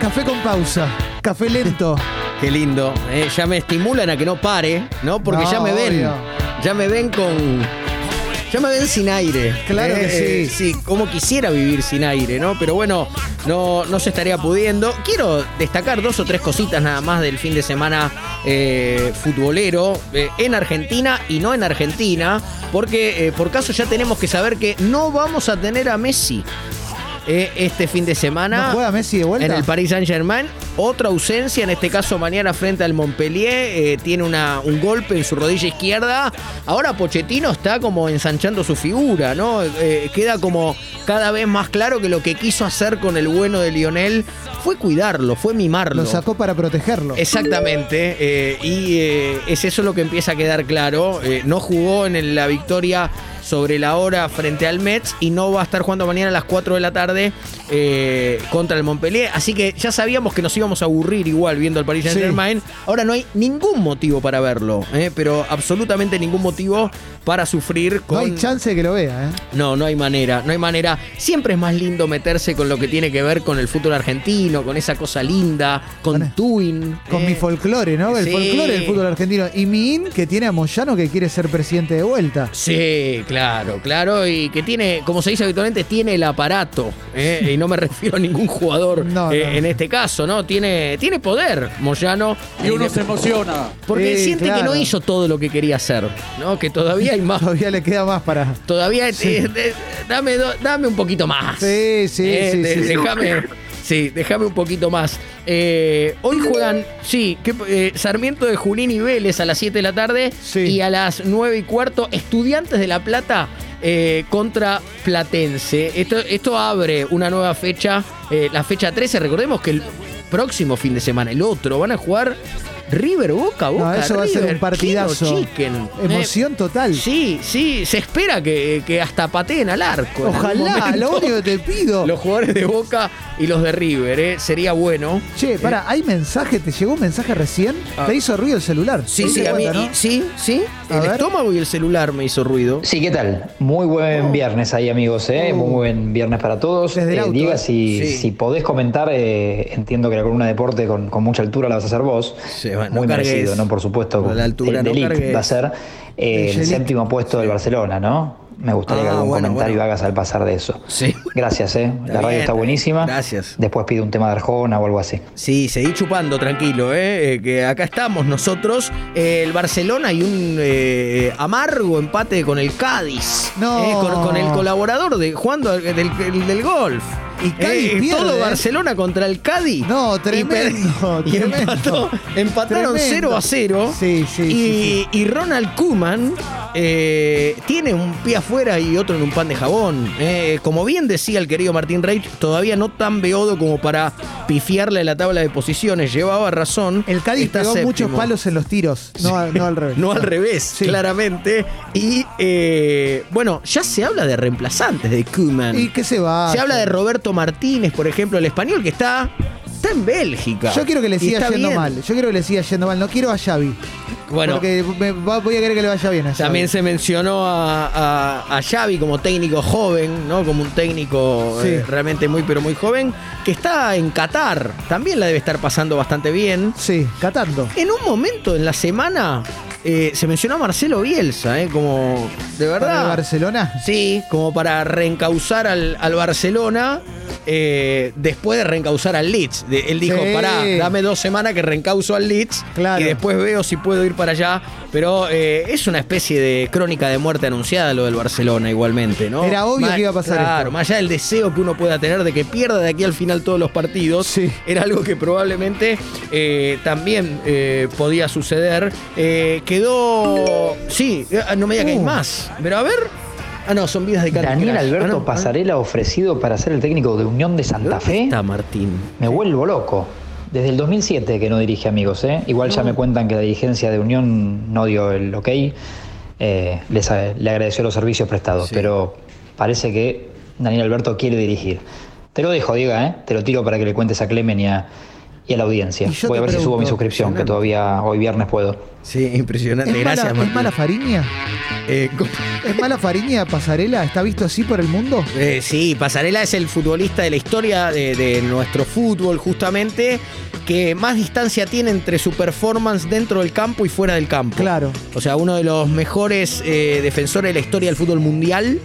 Café con pausa, café lento. Qué lindo. eh, ya me estimulan a que no pare, ¿no? Porque No, ya me ven. obvio. Ya me ven con. Ya me ven sin aire. Claro que Eh, sí. Sí, como quisiera vivir sin aire, ¿no? Pero bueno, no, no se estaría pudiendo. Quiero destacar dos o tres cositas nada más del fin de semana eh, futbolero eh, en Argentina y no en Argentina, porque eh, por caso ya tenemos que saber que no vamos a tener a Messi. Eh, este fin de semana ¿No juega Messi de vuelta? en el Paris Saint Germain. Otra ausencia, en este caso mañana frente al Montpellier. eh, tiene una, un golpe en su rodilla izquierda. Ahora Pochettino está como ensanchando su figura, ¿no? Eh, queda como cada vez más claro que lo que quiso hacer con el bueno de Lionel fue cuidarlo, fue mimarlo. Lo sacó para protegerlo. Exactamente, y es eso lo que empieza a quedar claro. No jugó en la victoria sobre la hora frente al Mets y no va a estar jugando mañana a las 4 de la tarde eh, contra el Montpellier. Así que ya sabíamos que nos íbamos a aburrir igual viendo al Paris Saint Germain. Ahora no hay ningún motivo para verlo, eh, pero absolutamente ningún motivo para sufrir No hay chance de que lo vea, ¿eh? No, no hay manera, no hay manera. Siempre es más lindo meterse con lo que tiene que ver con el fútbol argentino, con esa cosa linda, con Con- Twin. Con eh. mi folclore, ¿no? El sí. folclore del fútbol argentino. Y mi in, que tiene a Moyano que quiere ser presidente de vuelta. Sí, claro, claro. Y que tiene, como se dice habitualmente, tiene el aparato. ¿eh? Y no me refiero a ningún jugador No, eh, no. en este caso, ¿no? Tiene, tiene poder, Moyano. Y uno se emociona. Porque Sí, siente que claro. no hizo todo lo que quería hacer, ¿no? Que todavía hay más. Todavía le queda más para. Todavía eh, eh, dame, do- dame un poquito más. Sí, sí, Eh, sí, de- sí, sí. Déjame. Sí, déjame un poquito más. Eh, hoy juegan, sí, que, eh, Sarmiento de Junín y Vélez a las 7 de la tarde Sí. y a las 9 y cuarto Estudiantes de La Plata eh, contra Platense. Esto, esto abre una nueva fecha, la fecha 13. Recordemos que el próximo fin de semana, el otro, van a jugar River Boca, No, Boca eso va a ser un partidazo. Chicken. Eh, Emoción total. Sí, sí, se espera que, que hasta pateen al arco. Ojalá, lo único que te pido. Los jugadores de Boca y los de River, ¿eh? sería bueno. Che, para, ¿hay mensaje? ¿Te llegó un mensaje recién? Ah. ¿Te hizo ruido el celular? Sí, ¿Te sí, a mí, cuenta, sí, sí. A el ver. estómago y el celular me hizo ruido. Sí, ¿qué tal? Muy buen viernes ahí, amigos. ¿eh? Oh. Muy buen viernes para todos. Desde el Eh, auto, Diga, ¿eh? si, Sí. si podés comentar, eh, entiendo que la columna de deporte con, con mucha altura la vas a hacer vos. Sí, bueno, Muy no cargues. merecido, ¿no? Por supuesto. A la altura, de, no va a ser eh, el elite. séptimo puesto del Barcelona, ¿no? Me gustaría que Ah, algún bueno, comentario bueno. hagas al pasar de eso. Sí. Gracias, ¿eh? Está la radio bien, está buenísima. gracias. Después pide un tema de Arjona o algo así. Sí, seguí chupando, tranquilo, ¿eh? Eh, que acá estamos nosotros. Eh, el Barcelona y un eh, amargo empate con el Cádiz. No. Eh, con, con el colaborador de jugando del, del- del golf. Y Cádiz Eh, pierde, Todo ¿eh? Barcelona contra el Cádiz. No, Y tremendo, Y, tremendo. empató- empataron Tremendo. 0 a 0. Sí, sí, y, sí, y Ronald Koeman eh, tiene un pie afuera y otro en un pan de jabón. Como bien decía el querido Martín Reich, todavía no tan beodo como para pifiarle la tabla de posiciones. Llevaba razón. El Cádiz Está pegó séptimo. muchos palos en los tiros, no, al revés. No al revés, claramente. Y bueno, ya se habla de reemplazantes de Koeman. ¿Y qué se va? Se habla de Roberto Martínez, por ejemplo, el español que está, está en Bélgica. Yo quiero que le siga yendo bien. mal. Yo quiero que le siga yendo mal. No quiero a Xavi. Bueno, Porque me- voy a querer que le vaya bien a Xavi. también se mencionó a, a, a Xavi como técnico joven, ¿no? Como un técnico Sí. eh, realmente muy, pero muy joven, que está en Qatar. También la debe estar pasando bastante bien. Sí, catando. En un momento en la semana eh, se mencionó a Marcelo Bielsa, ¿eh? Como, de ¿Para el verdad. Barcelona? Sí, como para reencauzar al, al Barcelona eh, después de reencauzar al Leeds. De- él dijo, Sí. pará, dame dos semanas que reencauzo al Leeds Claro. y después veo si puedo ir para allá. Pero eh, es una especie de crónica de muerte anunciada lo del Barcelona igualmente, ¿no? Era obvio que iba a pasar Claro, esto. más allá del deseo que uno pueda tener de que pierda de aquí al final todos los partidos, Sí. era algo que probablemente eh, también podía suceder. Quedó... Sí, no me diga que hay Uh. más. Pero a ver... Ah, no, son vidas de Candy Daniel. Alberto Ah, no, ah, Pasarela ofrecido para ser el técnico de Unión de Santa ¿Dónde Fe. está Martín? Me vuelvo loco. Desde el 2007 que no dirige amigos, ¿eh? Igual ya me cuentan que la dirigencia de Unión no dio el ok. eh, les le agradeció los servicios prestados, Sí. pero parece que Daniel Alberto quiere dirigir. Te lo dejo, Diega, ¿eh? Te lo tiro para que le cuentes a Clemen y a, y a la audiencia. Voy a ver si subo mi suscripción, que todavía hoy viernes puedo. Sí, impresionante. ¿Es Gracias, mala, ¿Es Martín. mala Fariña? Eh, co- ¿Es mala Fariña Pasarela? ¿Está visto así por el mundo? Eh, sí, Pasarela es el futbolista de la historia de, de nuestro fútbol, justamente, que más distancia tiene entre su performance dentro del campo y fuera del campo. Claro. O sea, uno de los mejores eh, defensores de la historia del fútbol mundial.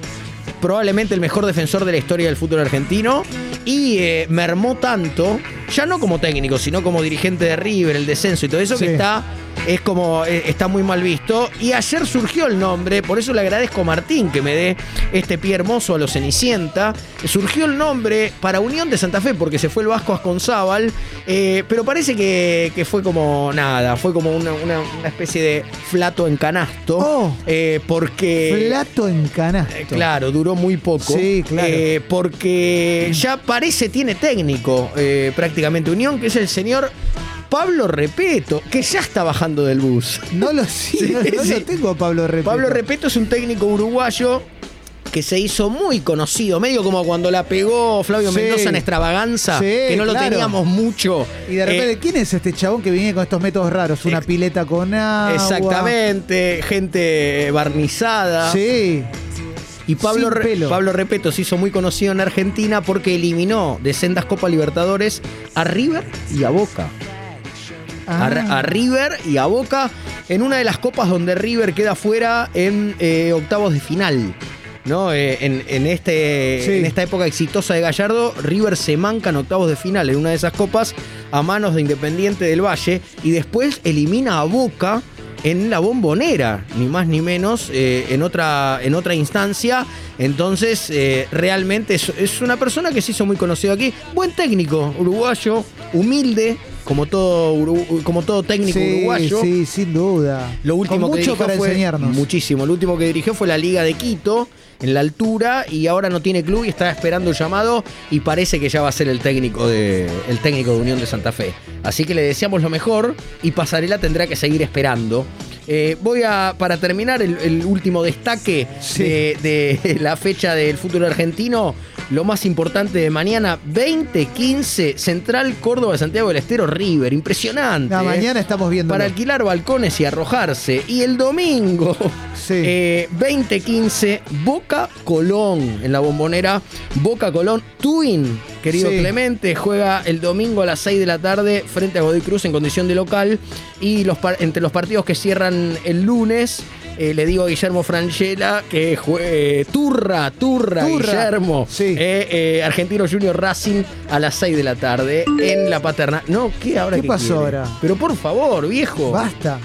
Probablemente el mejor defensor de la historia del fútbol argentino. Y eh, mermó tanto, ya no como técnico, sino como dirigente de River, el descenso y todo eso, Sí. que está, es como, eh, está muy mal visto. Y ayer surgió el nombre, por eso le agradezco a Martín que me dé este pie hermoso a los Cenicienta. Surgió el nombre para Unión de Santa Fe, porque se fue el Vasco Asconzábal. eh, pero parece que, que fue como nada, fue como una, una- una especie de flato en canasto. Oh. eh, porque. Plato en canasto. Eh, Claro, duró muy poco. Sí, claro. Porque ya parece tiene técnico prácticamente Unión, que es el señor Pablo Repeto, que ya está bajando del bus. No lo, sí, Sí, no, no sí. lo tengo, Pablo Repeto. Pablo Repeto es un técnico uruguayo que se hizo muy conocido, medio como cuando la pegó Flavio Sí. Mendoza en Extravaganza, Sí, que no lo claro. teníamos mucho. Y de repente, Eh, ¿quién es este chabón que viene con estos métodos raros? Una Ex- pileta con agua. Exactamente, gente barnizada. Sí. Y Pablo, Re-. Pablo Repeto se hizo muy conocido en Argentina porque eliminó de sendas Copa Libertadores a River y a Boca. A, a River y a Boca en una de las copas donde River queda fuera en eh, octavos de final. ¿no? Eh, en, en este, Sí. en esta época exitosa de Gallardo, River se manca en octavos de final en una de esas copas a manos de Independiente del Valle y después elimina a Boca en la bombonera, ni más ni menos, eh, en, otra, en otra instancia. Entonces, eh, realmente es, es una persona que se hizo muy conocido aquí. Buen técnico, uruguayo, humilde, como todo, como todo técnico Sí, uruguayo. sí, sin duda. Lo último Con que mucho dirigió para fue, enseñarnos. Muchísimo. Lo último que dirigió fue la Liga de Quito, en la altura, y ahora no tiene club y está esperando el llamado. Y parece que ya va a ser el técnico de, el técnico de Unión de Santa Fe. Así que le deseamos lo mejor y Pasarela tendrá que seguir esperando. Eh, voy a, para terminar, el, el último destaque Sí. de, de la fecha del fútbol argentino. Lo más importante de mañana, 20-15, Central Córdoba, Santiago del Estero, River. Impresionante. La ¿eh? mañana estamos viendo. para alquilar balcones y arrojarse. Y el domingo, Sí. eh, 2015, Boca Colón en la bombonera. Boca Colón, Twin, querido Sí. Clemente, juega el domingo a las 6 de la tarde frente a Godoy Cruz en condición de local. Y los entre los partidos que cierran el lunes. Eh, le digo a Guillermo Franchella que juegue Turra, Turra, Turra. Guillermo. Sí. Eh, eh, Argentino Junior Racing a las 6 de la tarde en la paterna. No, ¿qué ahora? ¿Qué pasó quiere? ahora? Pero por favor, viejo. Basta.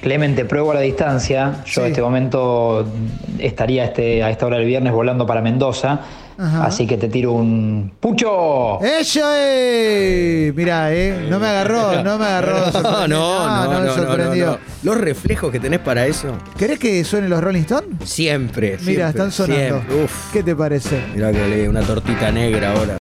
Clemente, pruebo a la distancia. Yo Sí. en este momento estaría este, a esta hora del viernes volando para Mendoza. Ajá. Así que te tiro un ¡Pucho! ¡Eso es! Mirá, ¿eh? No me agarró, no me agarró. No, no, no, me no, no, sorprendió. no, no. Los reflejos que tenés para eso. ¿Querés que suenen los Rolling Stones? Siempre. Mira, están sonando. siempre. Uf. ¿Qué te parece? Mirá que le una tortita negra ahora.